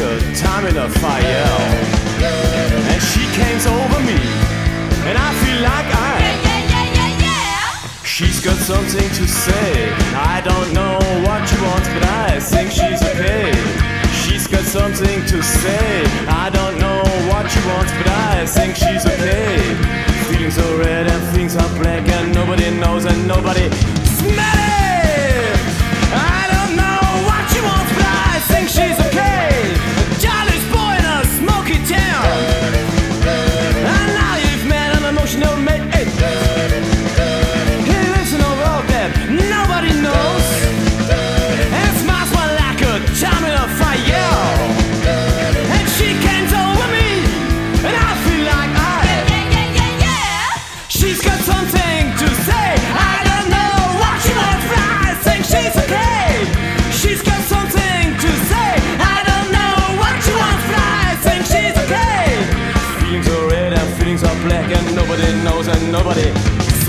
a time in a fire. And she came over me. And I feel like I Yeah, yeah, yeah, She's got something to say. I don't know what she wants, but I think she's okay. She's got something to say. I don't know what she wants, but I think she's okay. Feelings are red and things are black, and nobody knows and nobody nobody knows and nobody